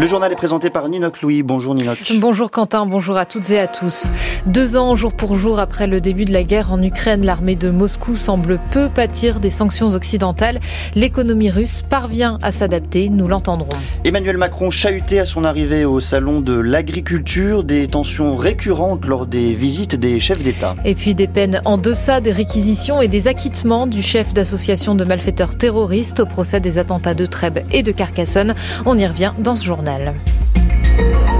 Le journal est présenté par Ninoc Louis. Bonjour Ninoc. Bonjour Quentin, bonjour à toutes et à tous. Deux ans jour pour jour après le début de la guerre en Ukraine, l'armée de Moscou semble peu pâtir des sanctions occidentales. L'économie russe parvient à s'adapter, nous l'entendrons. Emmanuel Macron chahuté à son arrivée au salon de l'agriculture, des tensions récurrentes lors des visites des chefs d'État. Et puis des peines en deçà des réquisitions et des acquittements du chef d'association de malfaiteurs terroristes au procès des attentats de Trèbes et de Carcassonne. On y revient dans ce journal. modello.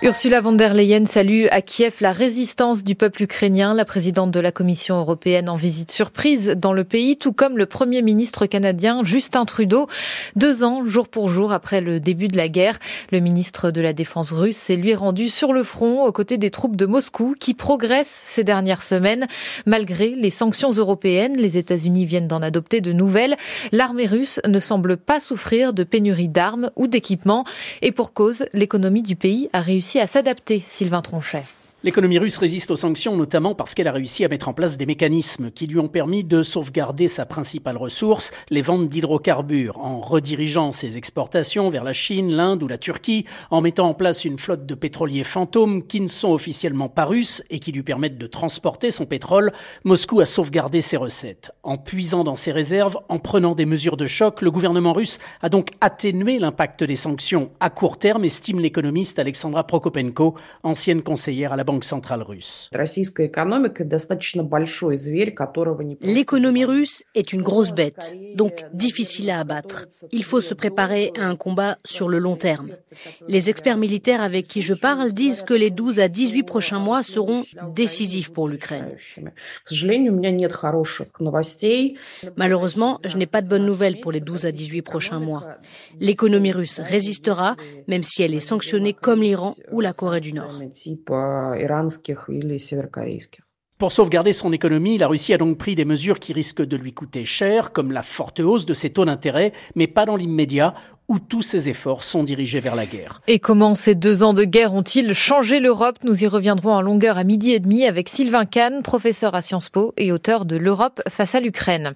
Ursula von der Leyen salue à Kiev la résistance du peuple ukrainien. La présidente de la Commission européenne en visite surprise dans le pays, tout comme le premier ministre canadien Justin Trudeau. Deux ans, jour pour jour, après le début de la guerre, le ministre de la Défense russe s'est lui rendu sur le front aux côtés des troupes de Moscou qui progressent ces dernières semaines. Malgré les sanctions européennes, les États-Unis viennent d'en adopter de nouvelles. L'armée russe ne semble pas souffrir de pénurie d'armes ou d'équipements. Et pour cause, l'économie du pays a réussi à s'adapter, Sylvain Tronchet. L'économie russe résiste aux sanctions notamment parce qu'elle a réussi à mettre en place des mécanismes qui lui ont permis de sauvegarder sa principale ressource, les ventes d'hydrocarbures, en redirigeant ses exportations vers la Chine, l'Inde ou la Turquie, en mettant en place une flotte de pétroliers fantômes qui ne sont officiellement pas russes et qui lui permettent de transporter son pétrole. Moscou a sauvegardé ses recettes. En puisant dans ses réserves, en prenant des mesures de choc, le gouvernement russe a donc atténué l'impact des sanctions à court terme, estime l'économiste Alexandra Prokopenko, ancienne conseillère à la Banque centrale russe. L'économie russe est une grosse bête, donc difficile à abattre. Il faut se préparer à un combat sur le long terme. Les experts militaires avec qui je parle disent que les 12 à 18 prochains mois seront décisifs pour l'Ukraine. Malheureusement, je n'ai pas de bonnes nouvelles pour les 12 à 18 prochains mois. L'économie russe résistera, même si elle est sanctionnée comme l'Iran ou la Corée du Nord. Pour sauvegarder son économie, la Russie a donc pris des mesures qui risquent de lui coûter cher, comme la forte hausse de ses taux d'intérêt, mais pas dans l'immédiat, où tous ses efforts sont dirigés vers la guerre. Et comment ces deux ans de guerre ont-ils changé l'Europe? Nous y reviendrons en longueur à midi et demi avec Sylvain Kahn, professeur à Sciences Po et auteur de L'Europe face à l'Ukraine.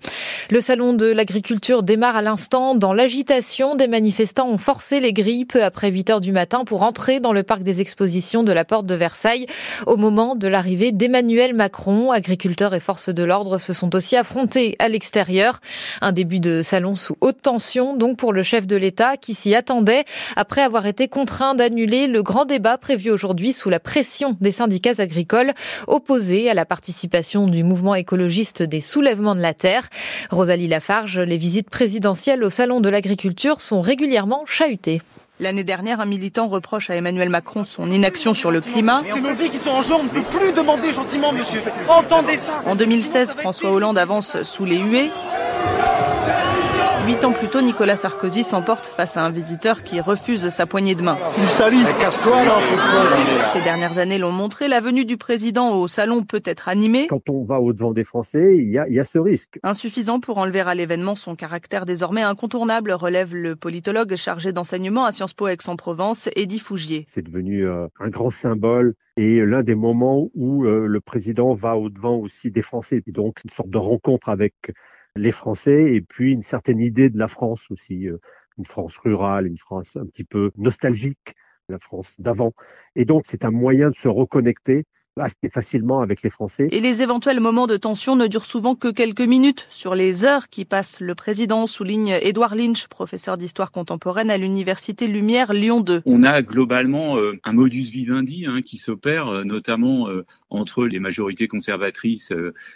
Le salon de l'agriculture démarre à l'instant. Dans l'agitation, des manifestants ont forcé les grilles peu après 8 heures du matin pour entrer dans le parc des expositions de la porte de Versailles. Au moment de l'arrivée d'Emmanuel Macron, agriculteurs et forces de l'ordre se sont aussi affrontés à l'extérieur. Un début de salon sous haute tension, donc pour le chef de l'État qui s'y attendait après avoir été contraint d'annuler le grand débat prévu aujourd'hui sous la pression des syndicats agricoles opposés à la participation du mouvement écologiste des soulèvements de la terre. Rosalie Lafarge, les visites présidentielles au salon de l'agriculture sont régulièrement chahutées. L'année dernière, un militant reproche à Emmanuel Macron son inaction sur le climat. C'est nos vies qui sont en jeu, on ne peut plus demander gentiment, monsieur. Entendez ça. En 2016, François Hollande avance sous les huées. Huit ans plus tôt, Nicolas Sarkozy s'emporte face à un visiteur qui refuse sa poignée de main. Ces dernières années l'ont montré, la venue du président au salon peut être animée. Quand on va au-devant des Français, il y, a, il y a ce risque. Insuffisant pour enlever à l'événement son caractère désormais incontournable, relève le politologue chargé d'enseignement à Sciences Po Aix-en-Provence, Eddie Fougier. C'est devenu euh, un grand symbole et l'un des moments où euh, le président va au-devant aussi des Français. Et donc, une sorte de rencontre avec les Français et puis une certaine idée de la France aussi, euh, une France rurale, une France un petit peu nostalgique, la France d'avant. Et donc c'est un moyen de se reconnecter assez facilement avec les Français. Et les éventuels moments de tension ne durent souvent que quelques minutes. Sur les heures qui passent, le président souligne Édouard Lynch, professeur d'histoire contemporaine à l'université Lumière Lyon 2. On a globalement euh, un modus vivendi hein, qui s'opère, euh, notamment euh, entre les majorités conservatrices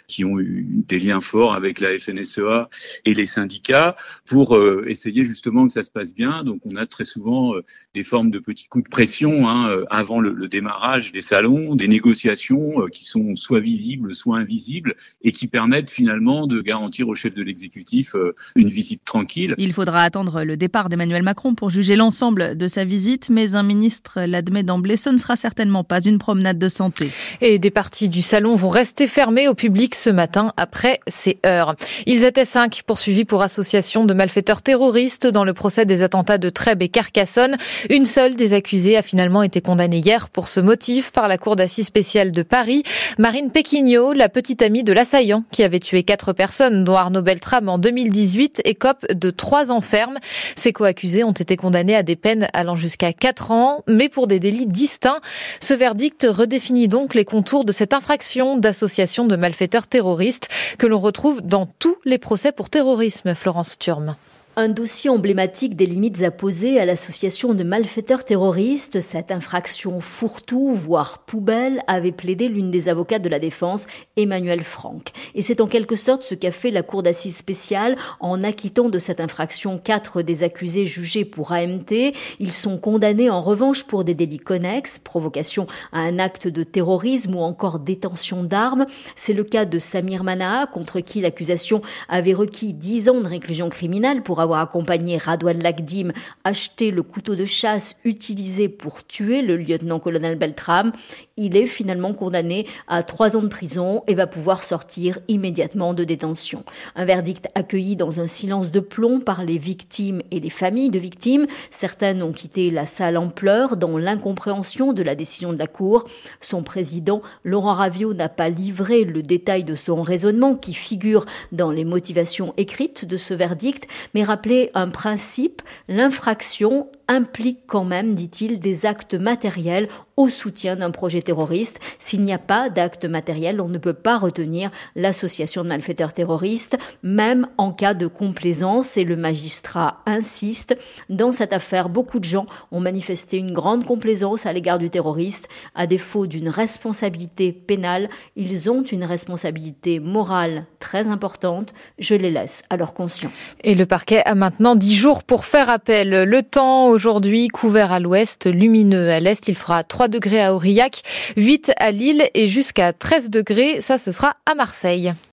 qui ont eu des liens forts avec la FNSEA et les syndicats pour essayer justement que ça se passe bien. Donc on a très souvent des formes de petits coups de pression hein, avant le, le démarrage des salons, des négociations euh, qui sont soit visibles, soit invisibles, et qui permettent finalement de garantir au chef de l'exécutif euh, une visite tranquille. Il faudra attendre le départ d'Emmanuel Macron pour juger l'ensemble de sa visite, mais un ministre l'admet d'emblée, ce ne sera certainement pas une promenade de santé. Et des parties du salon vont rester fermées au public ce matin après ces heures. Ils étaient cinq poursuivis pour association de malfaiteurs terroristes dans le procès des attentats de Trèbes et Carcassonne. Une seule des accusés a finalement été condamnée hier pour ce motif par la cour d'assises spéciale de Paris. Marine Péquignot, la petite amie de l'assaillant qui avait tué quatre personnes, dont Arnaud Beltrame en 2018, écope de trois ans ferme. Ses co-accusés ont été condamnés à des peines allant jusqu'à quatre ans, mais pour des délits distincts. Ce verdict redéfinit donc les contours de cette infraction d'association de malfaiteurs terroristes que l'on retrouve dans tous les procès pour terrorisme, Florence Turme. Un dossier emblématique des limites à poser à l'association de malfaiteurs terroristes, cette infraction fourre-tout, voire poubelle, avait plaidé l'une des avocates de la défense, Emmanuel Franck. Et c'est en quelque sorte ce qu'a fait la Cour d'assises spéciale en acquittant de cette infraction quatre des accusés jugés pour AMT. Ils sont condamnés en revanche pour des délits connexes, provocation à un acte de terrorisme ou encore détention d'armes. C'est le cas de Samir Manaa, contre qui l'accusation avait requis dix ans de réclusion criminelle pour avoir avoir accompagné Radouane Lagdim acheter le couteau de chasse utilisé pour tuer le lieutenant-colonel Beltram. Il est finalement condamné à trois ans de prison et va pouvoir sortir immédiatement de détention. Un verdict accueilli dans un silence de plomb par les victimes et les familles de victimes. Certaines ont quitté la salle en pleurs dans l'incompréhension de la décision de la Cour. Son président, Laurent Ravio, n'a pas livré le détail de son raisonnement qui figure dans les motivations écrites de ce verdict, mais rappeler un principe, l'infraction implique quand même, dit-il, des actes matériels au soutien d'un projet terroriste. S'il n'y a pas d'acte matériel, on ne peut pas retenir l'association de malfaiteurs terroristes, même en cas de complaisance. Et le magistrat insiste. Dans cette affaire, beaucoup de gens ont manifesté une grande complaisance à l'égard du terroriste. À défaut d'une responsabilité pénale, ils ont une responsabilité morale très importante. Je les laisse à leur conscience. Et le parquet a maintenant dix jours pour faire appel. Le temps aujourd'hui couvert à l'ouest, lumineux à l'est. Il fera 3 degrés à Aurillac, 8 à Lille et jusqu'à 13 degrés. Ça, ce sera à Marseille.